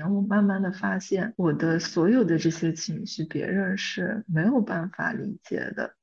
年，我慢慢的发现，我的所有的这些情绪，别人是没有办法理解的。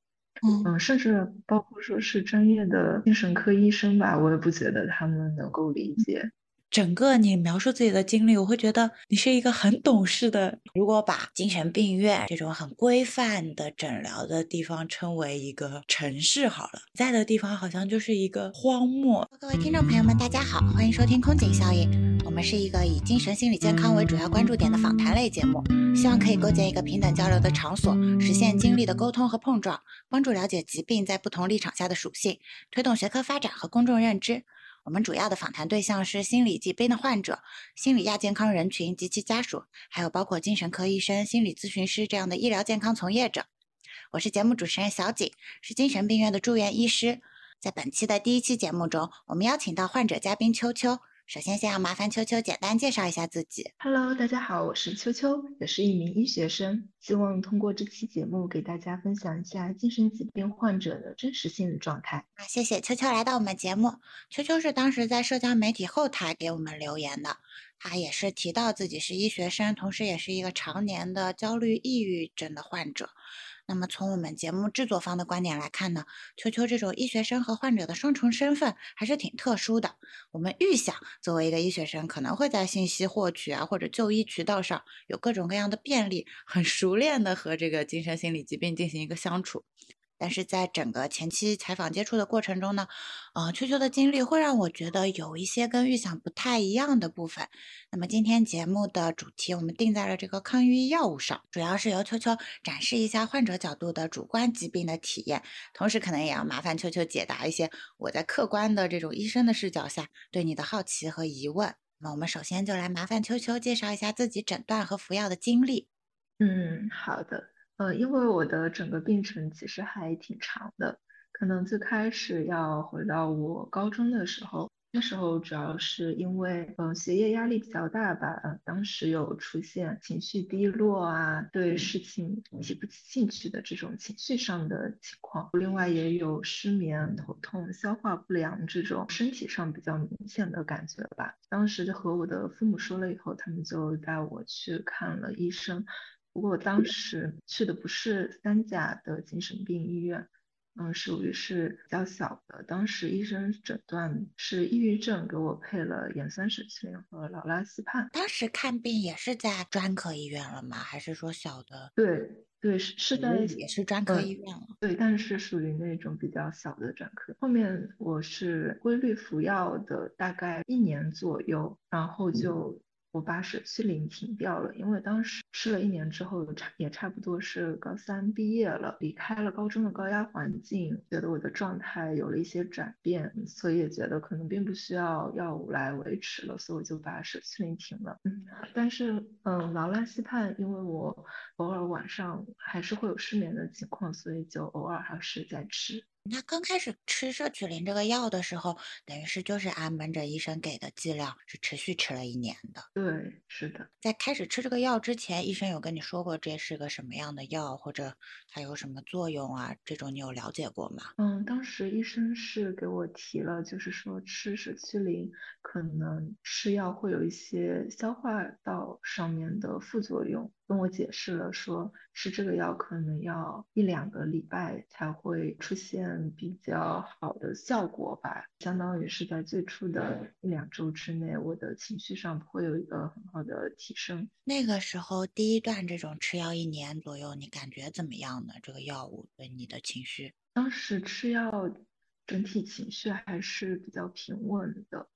嗯，甚至包括说是专业的精神科医生吧，我也不觉得他们能够理解。整个你描述自己的经历，我会觉得你是一个很懂事的。如果把精神病院这种很规范的诊疗的地方称为一个城市好了，在的地方好像就是一个荒漠。各位听众朋友们，大家好，欢迎收听空警效应。我们是一个以精神心理健康为主要关注点的访谈类节目，希望可以构建一个平等交流的场所，实现经历的沟通和碰撞，帮助了解疾病在不同立场下的属性，推动学科发展和公众认知。我们主要的访谈对象是心理疾病的患者、心理亚健康人群及其家属，还有包括精神科医生、心理咨询师这样的医疗健康从业者。我是节目主持人小景，是精神病院的住院医师。在本期的第一期节目中，我们邀请到患者嘉宾秋秋。首先，先要麻烦秋秋简单介绍一下自己。Hello，大家好，我是秋秋，也是一名医学生。希望通过这期节目给大家分享一下精神疾病患者的真实心理状态。啊，谢谢秋秋来到我们节目。秋秋是当时在社交媒体后台给我们留言的，他也是提到自己是医学生，同时也是一个常年的焦虑抑郁症的患者。那么从我们节目制作方的观点来看呢，秋秋这种医学生和患者的双重身份还是挺特殊的。我们预想，作为一个医学生，可能会在信息获取啊或者就医渠道上有各种各样的便利，很熟练的和这个精神心理疾病进行一个相处。但是在整个前期采访接触的过程中呢，呃，秋秋的经历会让我觉得有一些跟预想不太一样的部分。那么今天节目的主题我们定在了这个抗抑郁药物上，主要是由秋秋展示一下患者角度的主观疾病的体验，同时可能也要麻烦秋秋解答一些我在客观的这种医生的视角下对你的好奇和疑问。那我们首先就来麻烦秋秋介绍一下自己诊断和服药的经历。嗯，好的。呃，因为我的整个病程其实还挺长的，可能最开始要回到我高中的时候，那时候主要是因为呃学业压力比较大吧，呃当时有出现情绪低落啊，对事情提不起兴趣的这种情绪上的情况，另外也有失眠、头痛、消化不良这种身体上比较明显的感觉吧。当时就和我的父母说了以后，他们就带我去看了医生。不过我当时去的不是三甲的精神病医院，嗯，属于是比较小的。当时医生诊断是抑郁症，给我配了盐酸水淇灵和劳拉西泮。当时看病也是在专科医院了吗？还是说小的？对对，是是在也是专科医院了。对，但是属于那种比较小的专科。后面我是规律服药的，大概一年左右，然后就。我把舍曲林停掉了，因为当时吃了一年之后，差也差不多是高三毕业了，离开了高中的高压环境，觉得我的状态有了一些转变，所以也觉得可能并不需要药物来维持了，所以我就把舍曲林停了。嗯，但是嗯，劳拉西泮，因为我偶尔晚上还是会有失眠的情况，所以就偶尔还是在吃。那刚开始吃舍曲林这个药的时候，等于是就是按门诊医生给的剂量，是持续吃了一年的。对，是的。在开始吃这个药之前，医生有跟你说过这是个什么样的药，或者它有什么作用啊？这种你有了解过吗？嗯，当时医生是给我提了，就是说吃舍曲林可能吃药会有一些消化道上面的副作用。跟我解释了，说吃这个药可能要一两个礼拜才会出现比较好的效果吧，相当于是在最初的一两周之内，我的情绪上不会有一个很好的提升。那个时候第一段这种吃药一年左右，你感觉怎么样呢？这个药物对你的情绪？当时吃药整体情绪还是比较平稳的，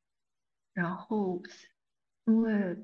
然后因为。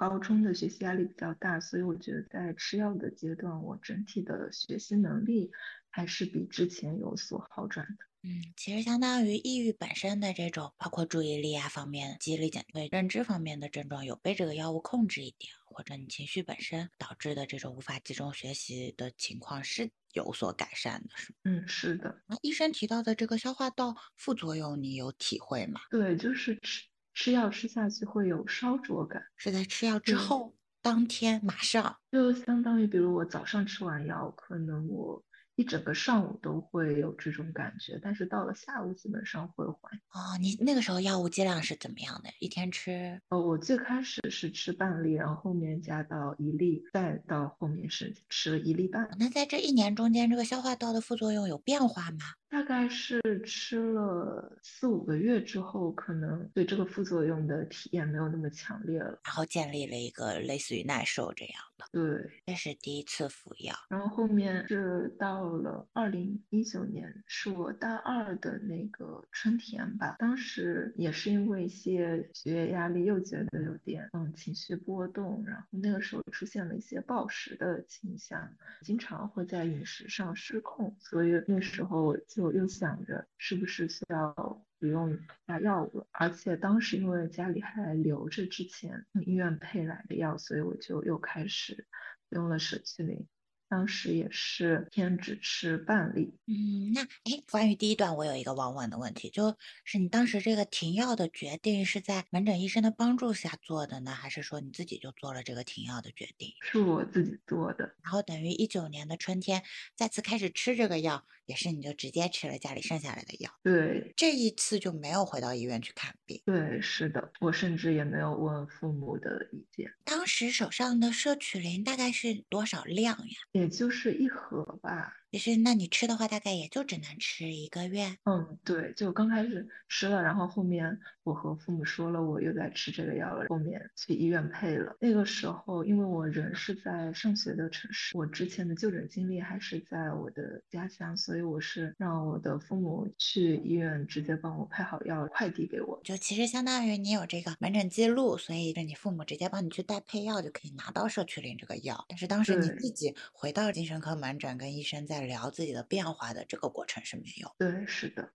高中的学习压力比较大，所以我觉得在吃药的阶段，我整体的学习能力还是比之前有所好转的。嗯，其实相当于抑郁本身的这种，包括注意力啊方面、记忆力减退、认知方面的症状，有被这个药物控制一点，或者你情绪本身导致的这种无法集中学习的情况是有所改善的，是吗？嗯，是的。那医生提到的这个消化道副作用，你有体会吗？对，就是吃。吃药吃下去会有烧灼感，是在吃药之后当天马上，就相当于比如我早上吃完药，可能我一一整个上午都会有这种感觉，但是到了下午基本上会缓。哦，你那个时候药物剂量是怎么样的？一天吃？哦，我最开始是吃半粒，然后后面加到一粒，再到后面是吃了一粒半。那在这一年中间，这个消化道的副作用有变化吗？大概是吃了四五个月之后，可能对这个副作用的体验没有那么强烈了，然后建立了一个类似于耐受这样的。对，这是第一次服药，然后后面是到了二零一九年，是我大二的那个春天吧，当时也是因为一些学业压力，又觉得有点嗯情绪波动，然后那个时候出现了一些暴食的倾向，经常会在饮食上失控，所以那时候。就又想着是不是需要不用下药物了，而且当时因为家里还留着之前医院配来的药，所以我就又开始用了舍去灵。当时也是天只吃半粒。嗯，那哎，关于第一段，我有一个忘问的问题，就是你当时这个停药的决定是在门诊医生的帮助下做的呢，还是说你自己就做了这个停药的决定？是我自己做的。然后等于一九年的春天再次开始吃这个药，也是你就直接吃了家里剩下来的药。对，这一次就没有回到医院去看病。对，是的，我甚至也没有问父母的意见。当时手上的摄取灵大概是多少量呀？也就是一盒吧。其实，那你吃的话，大概也就只能吃一个月。嗯，对，就刚开始吃了，然后后面我和父母说了，我又在吃这个药了，后面去医院配了。那个时候，因为我人是在上学的城市，我之前的就诊经历还是在我的家乡，所以我是让我的父母去医院直接帮我配好药，快递给我。就其实相当于你有这个门诊记录，所以是你父母直接帮你去代配药，就可以拿到社区领这个药。但是当时你自己回到精神科门诊跟医生在。聊自己的变化的这个过程是没有。对，是的。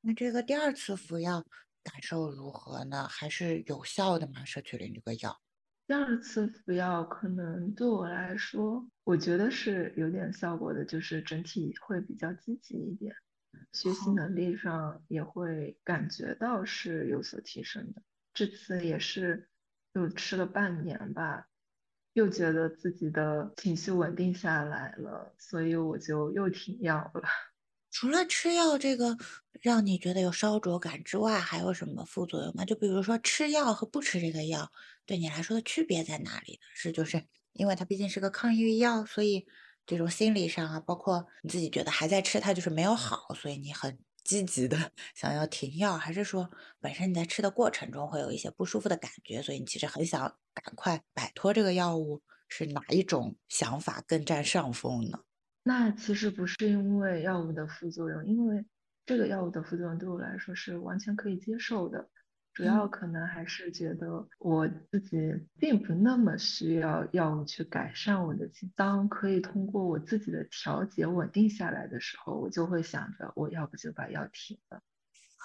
那这个第二次服药感受如何呢？还是有效的吗？社区里这个药？第二次服药可能对我来说，我觉得是有点效果的，就是整体会比较积极一点，学习能力上也会感觉到是有所提升的。这次也是就吃了半年吧。又觉得自己的情绪稳定下来了，所以我就又停药了。除了吃药这个让你觉得有烧灼感之外，还有什么副作用吗？就比如说吃药和不吃这个药对你来说的区别在哪里？是就是因为它毕竟是个抗抑郁药，所以这种心理上啊，包括你自己觉得还在吃它就是没有好，所以你很积极的 想要停药，还是说本身你在吃的过程中会有一些不舒服的感觉，所以你其实很想。赶快摆脱这个药物，是哪一种想法更占上风呢？那其实不是因为药物的副作用，因为这个药物的副作用对我来说是完全可以接受的。主要可能还是觉得我自己并不那么需要药物去改善我的情当可以通过我自己的调节稳定下来的时候，我就会想着我要不就把药停了。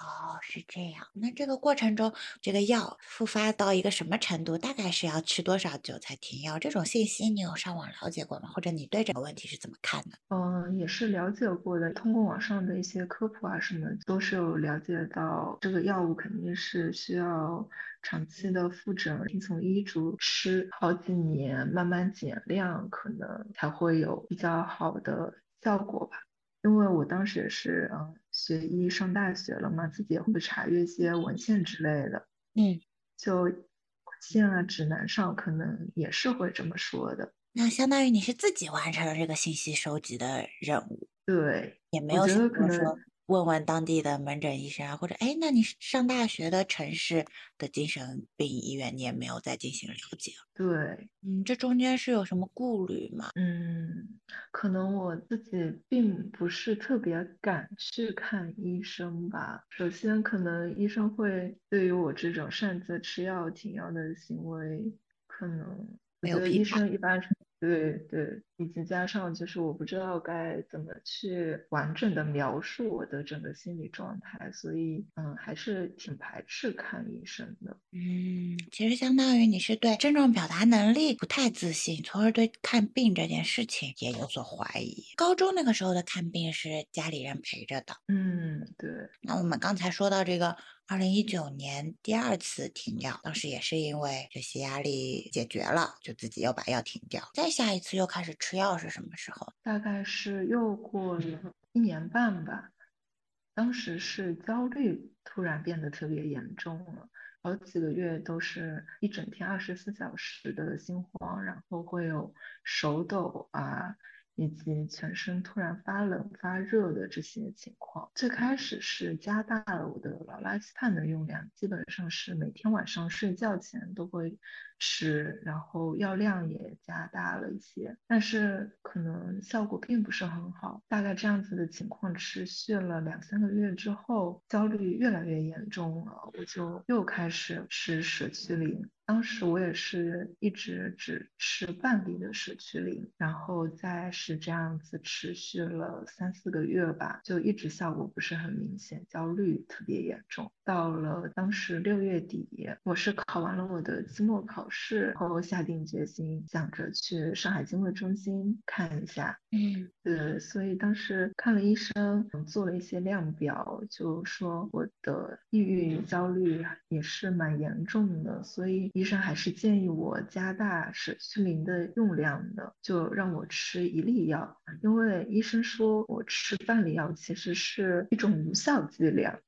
哦，是这样。那这个过程中，这个药复发到一个什么程度，大概是要吃多少久才停药？这种信息你有上网了解过吗？或者你对这个问题是怎么看的？嗯，也是了解过的。通过网上的一些科普啊什么，都是有了解到，这个药物肯定是需要长期的复诊，听从医嘱吃好几年，慢慢减量，可能才会有比较好的效果吧。因为我当时也是嗯学医上大学了嘛，自己也会查阅一些文献之类的，嗯，就文献啊指南上可能也是会这么说的。那相当于你是自己完成了这个信息收集的任务，对，也没有什么说。问问当地的门诊医生啊，或者哎，那你上大学的城市的精神病医院，你也没有再进行了解。对，嗯，这中间是有什么顾虑吗？嗯，可能我自己并不是特别敢去看医生吧。首先，可能医生会对于我这种擅自吃药停药的行为，可能没有医生一般是。对对，以及加上就是我不知道该怎么去完整的描述我的整个心理状态，所以嗯，还是挺排斥看医生的。嗯，其实相当于你是对症状表达能力不太自信，从而对看病这件事情也有所怀疑。高中那个时候的看病是家里人陪着的。嗯，对。那我们刚才说到这个。二零一九年第二次停药，当时也是因为学习压力解决了，就自己又把药停掉。再下一次又开始吃药是什么时候？大概是又过了一年半吧。当时是焦虑突然变得特别严重了，好几个月都是一整天二十四小时的心慌，然后会有手抖啊。以及全身突然发冷发热的这些情况，最开始是加大了我的老拉西泮的用量，基本上是每天晚上睡觉前都会吃，然后药量也加大了一些，但是可能效果并不是很好。大概这样子的情况持续了两三个月之后，焦虑越来越严重了，我就又开始吃舍曲林。当时我也是一直只吃半粒的舍曲林，然后再是这样子持续了三四个月吧，就一直效果不是很明显，焦虑特别严重。到了当时六月底，我是考完了我的期末考试，然后下定决心想着去上海经卫中心看一下。嗯，对，所以当时看了医生，做了一些量表，就说我的抑郁焦虑也是蛮严重的，所以。医生还是建议我加大舍曲林的用量的，就让我吃一粒药，因为医生说我吃半粒药其实是一种无效剂量，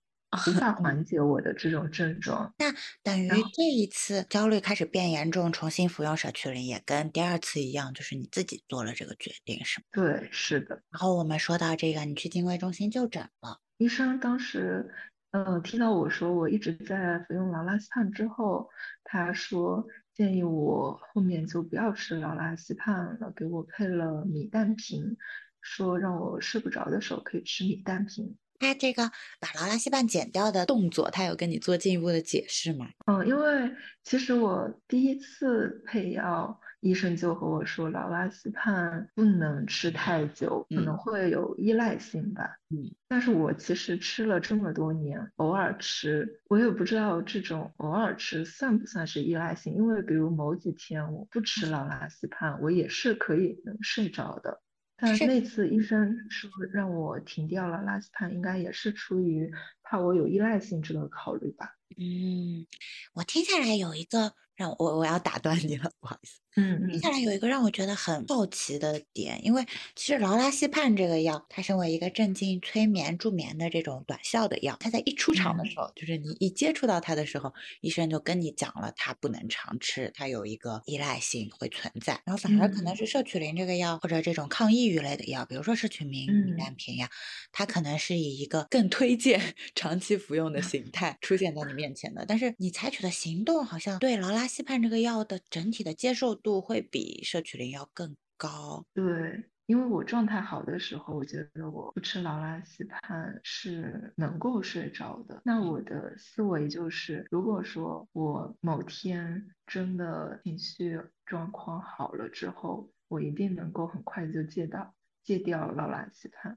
无法缓解我的这种症状。那等于这一次焦虑开始变严重，重新服用舍曲林也跟第二次一样，就是你自己做了这个决定，是吗？对，是的。然后我们说到这个，你去精卫中心就诊了，医生当时。嗯，听到我说我一直在服用劳拉西泮之后，他说建议我后面就不要吃劳拉西泮了，给我配了米氮平，说让我睡不着的时候可以吃米氮平。他这个把劳拉西泮减掉的动作，他有跟你做进一步的解释吗？嗯，因为其实我第一次配药。医生就和我说，劳拉西泮不能吃太久，可能会有依赖性吧。嗯，但是我其实吃了这么多年，偶尔吃，我也不知道这种偶尔吃算不算是依赖性。因为比如某几天我不吃劳拉西泮，我也是可以能睡着的。但那次医生说让我停掉了拉西泮，应该也是出于怕我有依赖性质的考虑吧。嗯，我听下来有一个。让我我要打断你了，不好意思。嗯，接下来有一个让我觉得很好奇的点，因为其实劳拉西泮这个药，它身为一个镇静、催眠、助眠的这种短效的药，它在一出场的时候，就是你一接触到它的时候，医生就跟你讲了，它不能常吃，它有一个依赖性会存在。然后反而可能是摄曲林这个药，或者这种抗抑郁类的药，比如说摄曲明、米氮平呀，它可能是以一个更推荐长期服用的形态出现在你面前的。但是你采取的行动，好像对劳拉西泮这个药的整体的接受度会比摄取量要更高。对，因为我状态好的时候，我觉得我不吃劳拉西泮是能够睡着的。那我的思维就是，如果说我某天真的情绪状况好了之后，我一定能够很快就戒到戒掉劳拉西泮。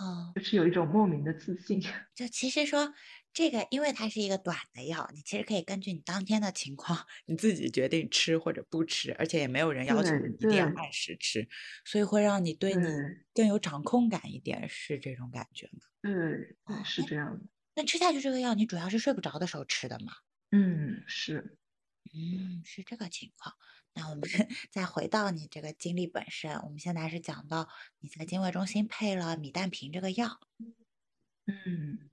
哦，就是有一种莫名的自信。就其实说。这个，因为它是一个短的药，你其实可以根据你当天的情况，你自己决定吃或者不吃，而且也没有人要求你一定要按时吃，所以会让你对你更有掌控感一点，是这种感觉吗？嗯，对，是这样的。那吃下去这个药，你主要是睡不着的时候吃的吗？嗯，是，嗯，是这个情况。那我们 再回到你这个经历本身，我们现在是讲到你在精卫中心配了米氮平这个药，嗯。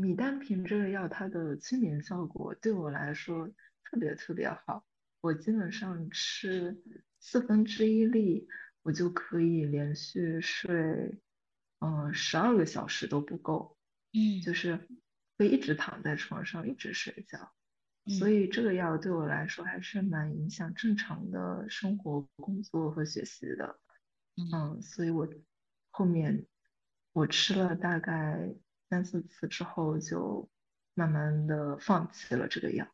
米氮平这个药，它的催眠效果对我来说特别特别好。我基本上吃四分之一粒，我就可以连续睡，嗯，十二个小时都不够。嗯，就是会一直躺在床上一直睡觉。所以这个药对我来说还是蛮影响正常的生活、工作和学习的。嗯，所以我后面我吃了大概。三四次之后，就慢慢的放弃了这个药。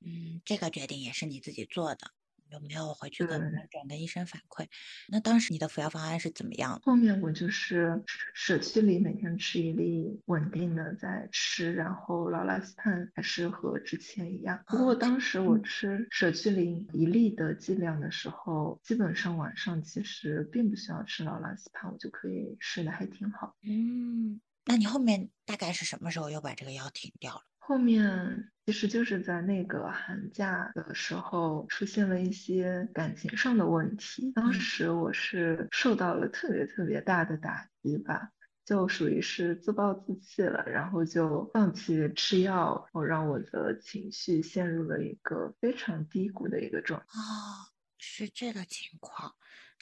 嗯，这个决定也是你自己做的，有没有回去跟转跟医生反馈？那当时你的服药方案是怎么样？后面我就是舍曲林每天吃一粒，稳定的在吃，然后劳拉西泮还是和之前一样。不过当时我吃舍曲林一粒的剂量的时候，基本上晚上其实并不需要吃劳拉西泮，我就可以睡得还挺好。嗯。那你后面大概是什么时候又把这个药停掉了？后面其实就是在那个寒假的时候出现了一些感情上的问题，当时我是受到了特别特别大的打击吧。就属于是自暴自弃了，然后就放弃吃药，然后让我的情绪陷入了一个非常低谷的一个状态。哦，是这个情况。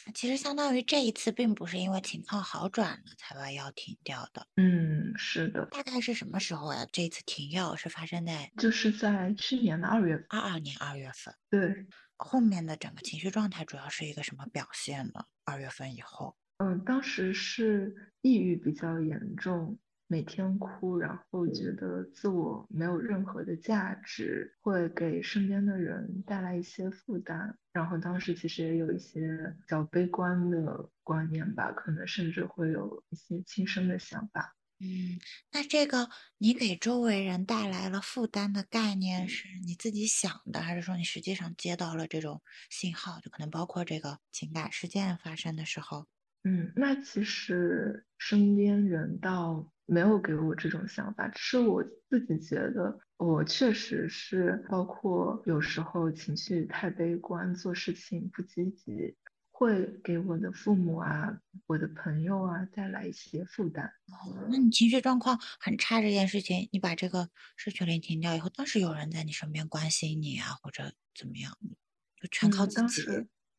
那其实相当于这一次并不是因为情况好转了才把药停掉的。嗯，是的。大概是什么时候呀？这次停药是发生在就是在去年的二月份，二二年二月份。对。后面的整个情绪状态主要是一个什么表现呢？二月份以后。嗯，当时是抑郁比较严重，每天哭，然后觉得自我没有任何的价值，会给身边的人带来一些负担。然后当时其实也有一些比较悲观的观念吧，可能甚至会有一些轻生的想法。嗯，那这个你给周围人带来了负担的概念是你自己想的，还是说你实际上接到了这种信号？就可能包括这个情感事件发生的时候。嗯，那其实身边人倒没有给我这种想法，只是我自己觉得我确实是，包括有时候情绪太悲观，做事情不积极，会给我的父母啊、我的朋友啊带来一些负担。哦，那你情绪状况很差这件事情，你把这个社群铃停掉以后，当时有人在你身边关心你啊，或者怎么样，就全靠自己。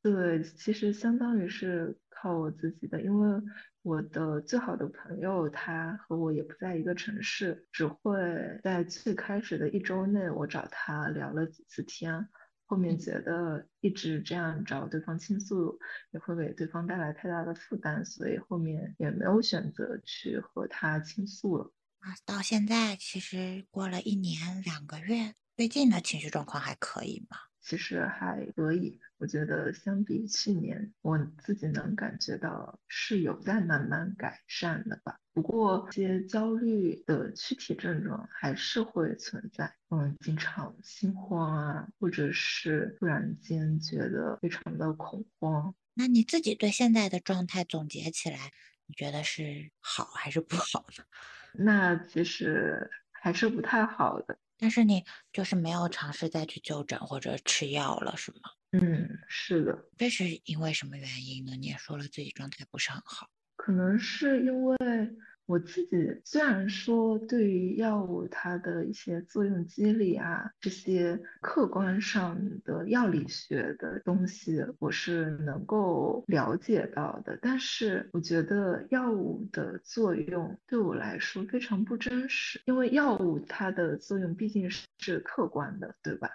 对，其实相当于是。靠我自己的，因为我的最好的朋友他和我也不在一个城市，只会在最开始的一周内我找他聊了几次天，后面觉得一直这样找对方倾诉也会给对方带来太大的负担，所以后面也没有选择去和他倾诉了。啊，到现在其实过了一年两个月，最近的情绪状况还可以吗？其实还可以，我觉得相比去年，我自己能感觉到是有在慢慢改善的吧。不过，一些焦虑的躯体症状还是会存在，嗯，经常心慌啊，或者是突然间觉得非常的恐慌。那你自己对现在的状态总结起来，你觉得是好还是不好呢？那其实还是不太好的。但是你就是没有尝试再去就诊或者吃药了，是吗？嗯，是的。这是因为什么原因呢？你也说了自己状态不是很好，可能是因为。我自己虽然说对于药物它的一些作用机理啊，这些客观上的药理学的东西我是能够了解到的，但是我觉得药物的作用对我来说非常不真实，因为药物它的作用毕竟是客观的，对吧？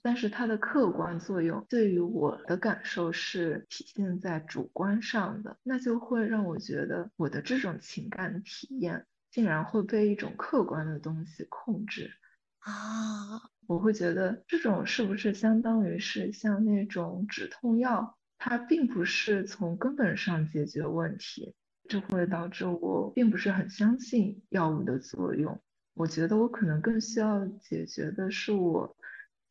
但是它的客观作用对于我的感受是体现在主观上的，那就会让我觉得我的这种情感体验竟然会被一种客观的东西控制啊！我会觉得这种是不是相当于是像那种止痛药，它并不是从根本上解决问题，这会导致我并不是很相信药物的作用。我觉得我可能更需要解决的是我。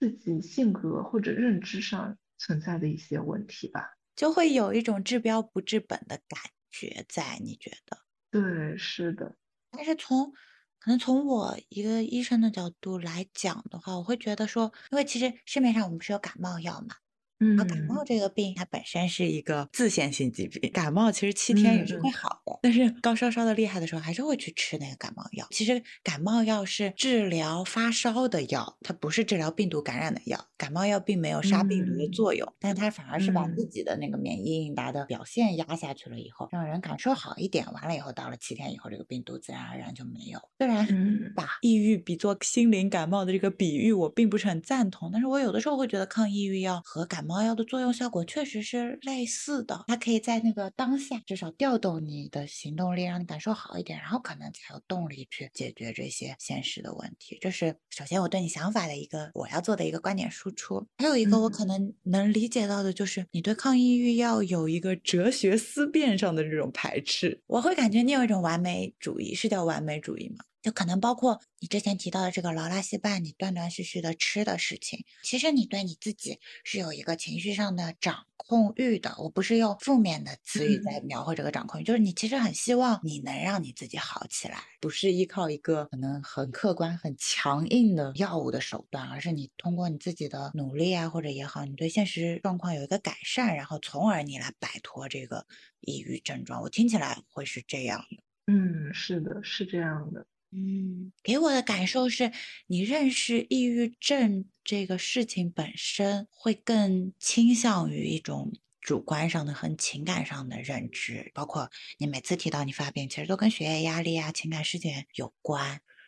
自己性格或者认知上存在的一些问题吧，就会有一种治标不治本的感觉在。你觉得？对，是的。但是从可能从我一个医生的角度来讲的话，我会觉得说，因为其实市面上我们是有感冒药嘛。嗯，感冒这个病它本身是一个自限性疾病，感冒其实七天也是会好的，但是高烧烧的厉害的时候，还是会去吃那个感冒药。其实感冒药是治疗发烧的药，它不是治疗病毒感染的药。感冒药并没有杀病毒的作用，但它反而是把自己的那个免疫应答的表现压下去了以后，让人感受好一点。完了以后，到了七天以后，这个病毒自然而然就没有。虽然把抑郁比作心灵感冒的这个比喻，我并不是很赞同，但是我有的时候会觉得抗抑郁药和感冒。感冒药的作用效果确实是类似的，它可以在那个当下至少调动你的行动力，让你感受好一点，然后可能才有动力去解决这些现实的问题。这是首先我对你想法的一个我要做的一个观点输出。还有一个我可能能理解到的就是你对抗抑郁药有一个哲学思辨上的这种排斥。我会感觉你有一种完美主义，是叫完美主义吗？就可能包括你之前提到的这个劳拉西泮，你断断续续的吃的事情，其实你对你自己是有一个情绪上的掌控欲的。我不是用负面的词语在描绘这个掌控欲，就是你其实很希望你能让你自己好起来，不是依靠一个可能很客观、很强硬的药物的手段，而是你通过你自己的努力啊，或者也好，你对现实状况有一个改善，然后从而你来摆脱这个抑郁症状。我听起来会是这样的。嗯，是的，是这样的。嗯，给我的感受是，你认识抑郁症这个事情本身，会更倾向于一种主观上的、和情感上的认知。包括你每次提到你发病，其实都跟学业压力啊、情感事件有关，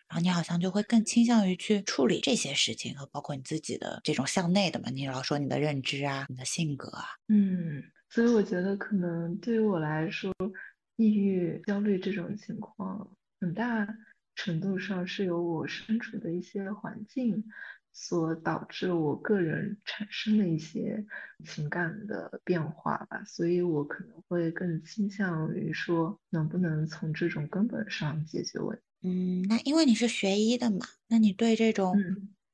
然后你好像就会更倾向于去处理这些事情，和包括你自己的这种向内的嘛。你老说你的认知啊、你的性格啊，嗯，所以我觉得可能对于我来说，抑郁、焦虑这种情况很大。程度上是由我身处的一些环境所导致我个人产生的一些情感的变化吧，所以我可能会更倾向于说能不能从这种根本上解决问题。嗯，那因为你是学医的嘛，那你对这种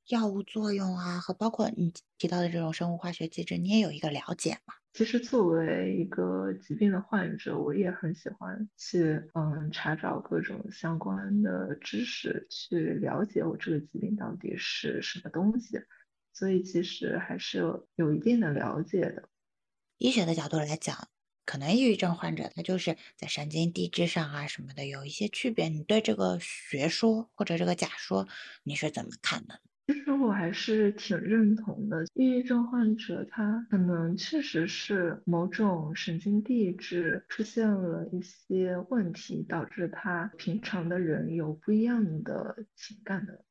药物作用啊和包括你提到的这种生物化学机制，你也有一个了解吗？其实作为一个疾病的患者，我也很喜欢去嗯查找各种相关的知识，去了解我这个疾病到底是什么东西。所以其实还是有一定的了解的。医学的角度来讲，可能抑郁症患者他就是在神经递质上啊什么的有一些区别。你对这个学说或者这个假说你是怎么看的？其实我还是挺认同的，抑郁症患者他可能确实是某种神经递质出现了一些问题，导致他平常的人有不一样的情感的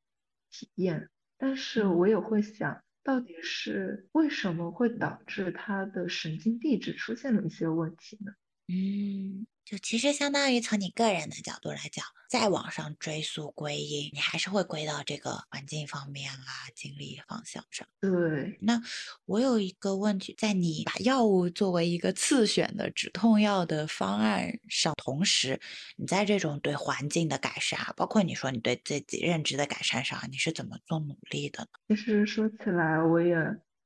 体验。但是我也会想，到底是为什么会导致他的神经递质出现了一些问题呢？嗯。就其实相当于从你个人的角度来讲，再往上追溯归因，你还是会归到这个环境方面啊、经历方向上。对，那我有一个问题，在你把药物作为一个次选的止痛药的方案上，同时，你在这种对环境的改善，包括你说你对自己认知的改善上，你是怎么做努力的呢？其实说起来，我也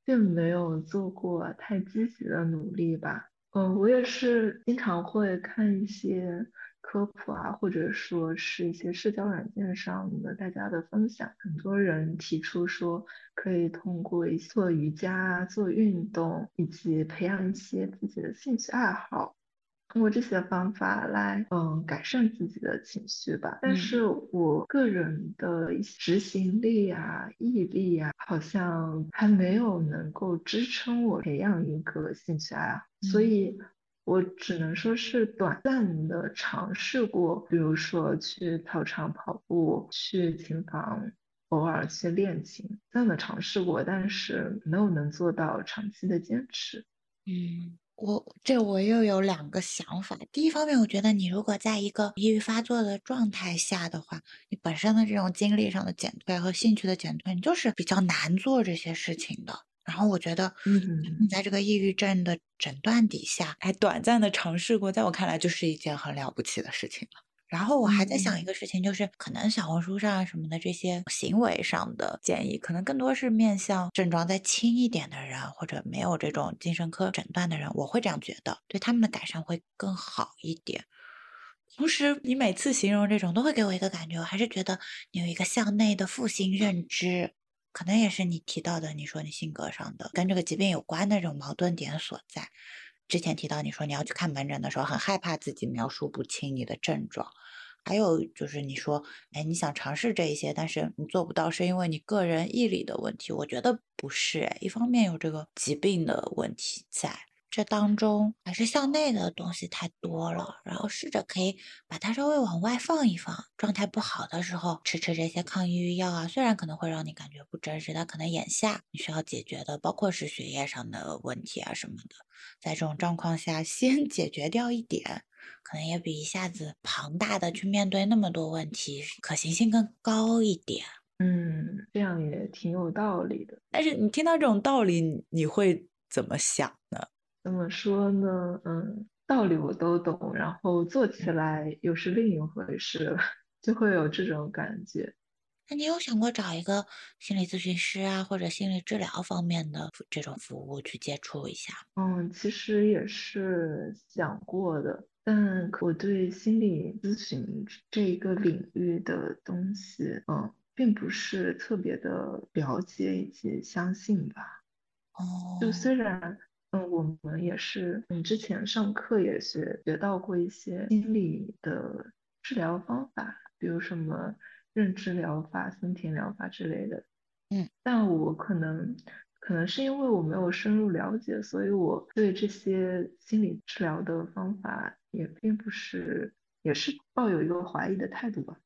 并没有做过太积极的努力吧。嗯，我也是经常会看一些科普啊，或者说是一些社交软件上的大家的分享，很多人提出说可以通过做瑜伽、做运动，以及培养一些自己的兴趣爱好。通过这些方法来，嗯，改善自己的情绪吧。但是我个人的一些执行力啊、毅力啊，好像还没有能够支撑我培养一个兴趣爱好，所以我只能说是短暂的尝试过，比如说去操场跑步，去琴房偶尔去练琴，这样的尝试过，但是没有能做到长期的坚持。嗯。我这我又有两个想法。第一方面，我觉得你如果在一个抑郁发作的状态下的话，你本身的这种精力上的减退和兴趣的减退，你就是比较难做这些事情的。然后我觉得，嗯，你在这个抑郁症的诊断底下，还短暂的尝试过，在我看来就是一件很了不起的事情了。然后我还在想一个事情，就是可能小红书上什么的这些行为上的建议，可能更多是面向症状再轻一点的人，或者没有这种精神科诊断的人，我会这样觉得，对他们的改善会更好一点。同时，你每次形容这种，都会给我一个感觉，我还是觉得你有一个向内的负性认知，可能也是你提到的，你说你性格上的跟这个疾病有关的这种矛盾点所在。之前提到你说你要去看门诊的时候，很害怕自己描述不清你的症状。还有就是你说，哎，你想尝试这一些，但是你做不到，是因为你个人毅力的问题？我觉得不是，哎，一方面有这个疾病的问题在这当中，还是向内的东西太多了。然后试着可以把它稍微往外放一放。状态不好的时候，吃吃这些抗抑郁药啊，虽然可能会让你感觉不真实，但可能眼下你需要解决的，包括是学业上的问题啊什么的，在这种状况下先 解决掉一点。可能也比一下子庞大的去面对那么多问题可行性更高一点。嗯，这样也挺有道理的。但是你听到这种道理，你会怎么想呢？怎么说呢？嗯，道理我都懂，然后做起来又是另一回事了。就会有这种感觉。那你有想过找一个心理咨询师啊，或者心理治疗方面的这种服务去接触一下？嗯，其实也是想过的，但我对心理咨询这一个领域的东西，嗯，并不是特别的了解以及相信吧。哦，就虽然，嗯，我们也是，嗯，之前上课也学学到过一些心理的治疗方法，比如什么。认知疗法、森田疗法之类的，嗯，但我可能可能是因为我没有深入了解，所以我对这些心理治疗的方法也并不是，也是抱有一个怀疑的态度吧。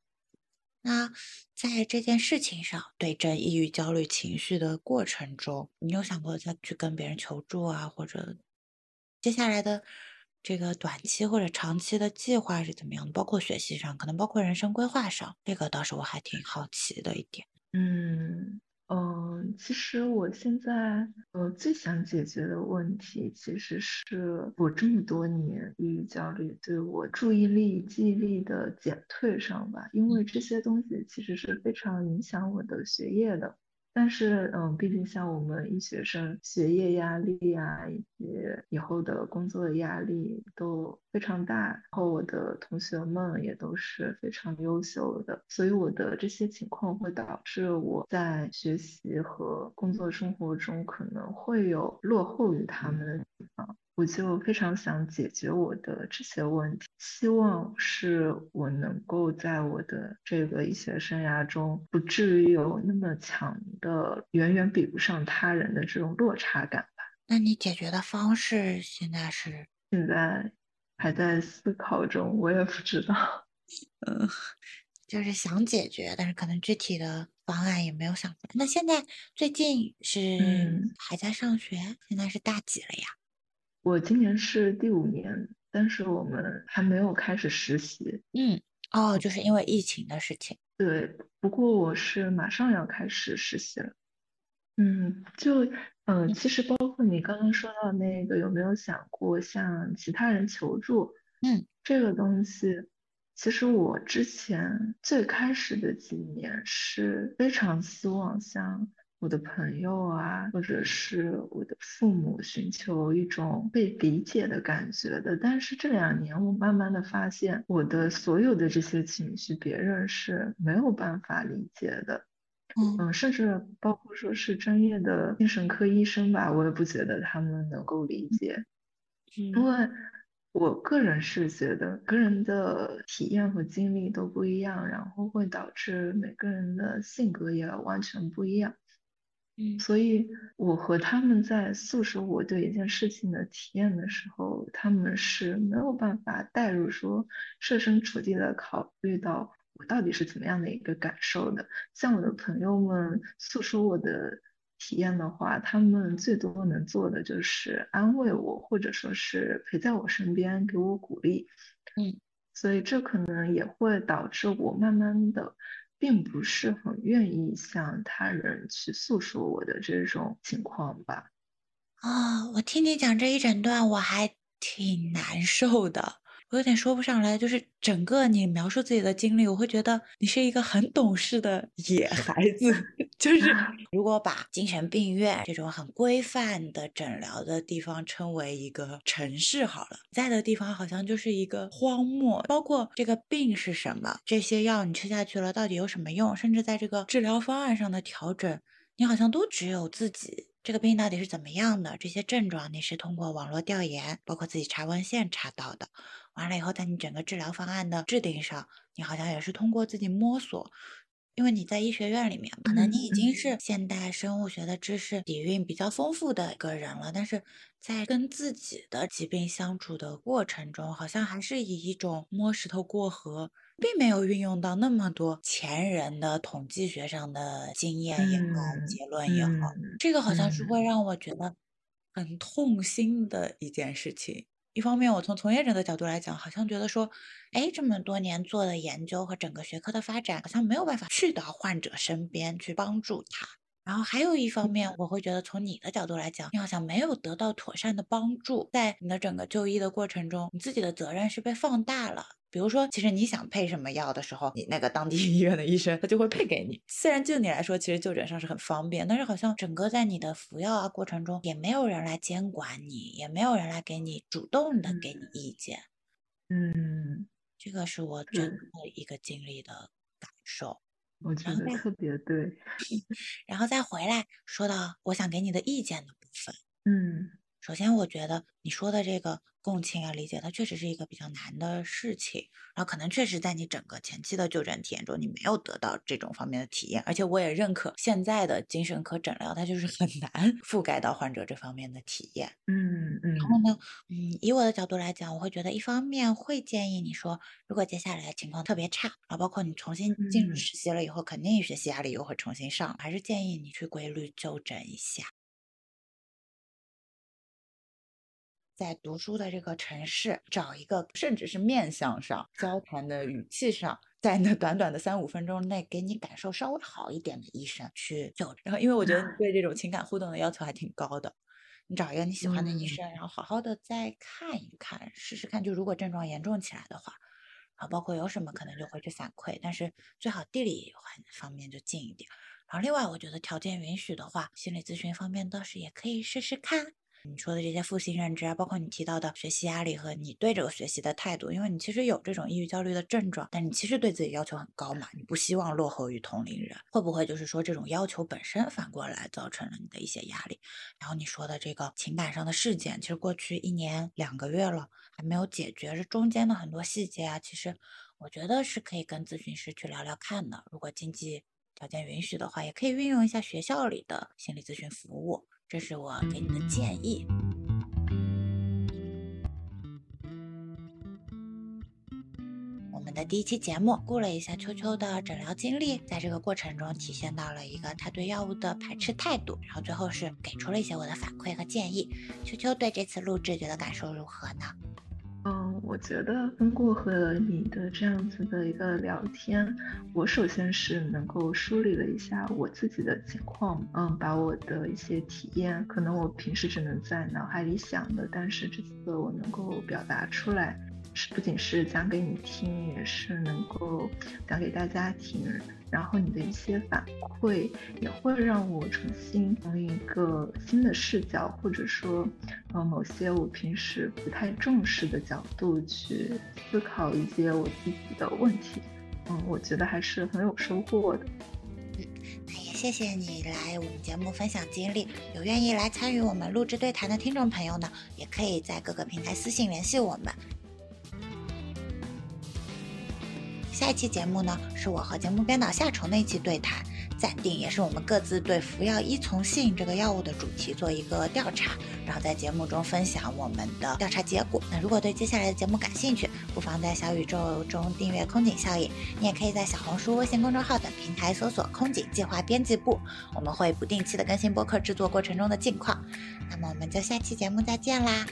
那在这件事情上，对症抑郁、焦虑情绪的过程中，你有想过再去跟别人求助啊，或者接下来的？这个短期或者长期的计划是怎么样的？包括学习上，可能包括人生规划上，这个倒是我还挺好奇的一点。嗯嗯，其实我现在呃最想解决的问题，其实是我这么多年抑郁焦虑对我注意力、记忆力的减退上吧，因为这些东西其实是非常影响我的学业的。但是，嗯，毕竟像我们医学生，学业压力啊，以及以后的工作压力都非常大。然后我的同学们也都是非常优秀的，所以我的这些情况会导致我在学习和工作生活中可能会有落后于他们的地方。我就非常想解决我的这些问题，希望是我能够在我的这个医学生涯中，不至于有那么强的远远比不上他人的这种落差感吧。那你解决的方式现在是？现在还在思考中，我也不知道。嗯，就是想解决，但是可能具体的方案也没有想出来。那现在最近是还在上学？现在是大几了呀？我今年是第五年，但是我们还没有开始实习。嗯，哦，就是因为疫情的事情。对，不过我是马上要开始实习了。嗯，就嗯，其实包括你刚刚说到那个，有没有想过向其他人求助？嗯，这个东西，其实我之前最开始的几年是非常希望向。我的朋友啊，或者是我的父母，寻求一种被理解的感觉的。但是这两年，我慢慢的发现，我的所有的这些情绪，别人是没有办法理解的。嗯，甚至包括说是专业的精神科医生吧，我也不觉得他们能够理解。因为我个人是觉得，个人的体验和经历都不一样，然后会导致每个人的性格也完全不一样。嗯，所以我和他们在诉说我对一件事情的体验的时候，他们是没有办法带入说设身处地的考虑到我到底是怎么样的一个感受的。像我的朋友们诉说我的体验的话，他们最多能做的就是安慰我，或者说是陪在我身边给我鼓励。嗯，所以这可能也会导致我慢慢的。并不是很愿意向他人去诉说我的这种情况吧？啊，我听你讲这一整段，我还挺难受的。我有点说不上来，就是整个你描述自己的经历，我会觉得你是一个很懂事的野孩子。就是 如果把精神病院这种很规范的诊疗的地方称为一个城市好了，在的地方好像就是一个荒漠。包括这个病是什么，这些药你吃下去了到底有什么用，甚至在这个治疗方案上的调整，你好像都只有自己。这个病到底是怎么样的？这些症状你是通过网络调研，包括自己查文献查到的。完了以后，在你整个治疗方案的制定上，你好像也是通过自己摸索。因为你在医学院里面，可能你已经是现代生物学的知识底蕴比较丰富的一个人了，但是在跟自己的疾病相处的过程中，好像还是以一种摸石头过河，并没有运用到那么多前人的统计学上的经验也好、结论也好，这个好像是会让我觉得很痛心的一件事情。一方面，我从从业者的角度来讲，好像觉得说，哎，这么多年做的研究和整个学科的发展，好像没有办法去到患者身边去帮助他。然后还有一方面，我会觉得从你的角度来讲，你好像没有得到妥善的帮助，在你的整个就医的过程中，你自己的责任是被放大了。比如说，其实你想配什么药的时候，你那个当地 医院的医生他就会配给你。虽然就你来说，其实就诊上是很方便，但是好像整个在你的服药啊过程中，也没有人来监管你，也没有人来给你主动的给你意见。嗯，这个是我整个一个经历的感受。我觉得特别对。然后再回来说到我想给你的意见的部分。嗯，首先我觉得你说的这个。共情啊，理解它确实是一个比较难的事情，然后可能确实在你整个前期的就诊体验中，你没有得到这种方面的体验，而且我也认可现在的精神科诊疗，它就是很 难覆盖到患者这方面的体验。嗯嗯。然后呢，嗯，以我的角度来讲，我会觉得一方面会建议你说，如果接下来情况特别差，然后包括你重新进入实习了以后，肯定学习压力又会重新上，还是建议你去规律就诊一下。在读书的这个城市，找一个甚至是面相上、交谈的语气上，在那短短的三五分钟内给你感受稍微好一点的医生去就。然后，因为我觉得你对这种情感互动的要求还挺高的，你找一个你喜欢的医生，然后好好的再看一看，试试看。就如果症状严重起来的话，然后包括有什么可能就会去反馈，但是最好地理环方面就近一点。然后另外，我觉得条件允许的话，心理咨询方面倒是也可以试试看。你说的这些负性认知啊，包括你提到的学习压力和你对这个学习的态度，因为你其实有这种抑郁焦虑的症状，但你其实对自己要求很高嘛，你不希望落后于同龄人，会不会就是说这种要求本身反过来造成了你的一些压力？然后你说的这个情感上的事件，其实过去一年两个月了还没有解决，这中间的很多细节啊，其实我觉得是可以跟咨询师去聊聊看的。如果经济条件允许的话，也可以运用一下学校里的心理咨询服务。这是我给你的建议。我们的第一期节目顾了一下秋秋的诊疗经历，在这个过程中体现到了一个他对药物的排斥态度，然后最后是给出了一些我的反馈和建议。秋秋对这次录制觉得感受如何呢？我觉得通过和你的这样子的一个聊天，我首先是能够梳理了一下我自己的情况，嗯，把我的一些体验，可能我平时只能在脑海里想的，但是这次我能够表达出来。不仅是讲给你听，也是能够讲给大家听。然后你的一些反馈也会让我重新从一个新的视角，或者说，呃，某些我平时不太重视的角度去思考一些我自己的问题。嗯，我觉得还是很有收获的。嗯，那也谢谢你来我们节目分享经历。有愿意来参与我们录制对谈的听众朋友呢，也可以在各个平台私信联系我们。下一期节目呢，是我和节目编导夏虫的一期对谈，暂定也是我们各自对服药依从性这个药物的主题做一个调查，然后在节目中分享我们的调查结果。那如果对接下来的节目感兴趣，不妨在小宇宙中订阅空警效应，你也可以在小红书、微信公众号等平台搜索“空警计划编辑部”，我们会不定期的更新播客制作过程中的近况。那么我们就下期节目再见啦！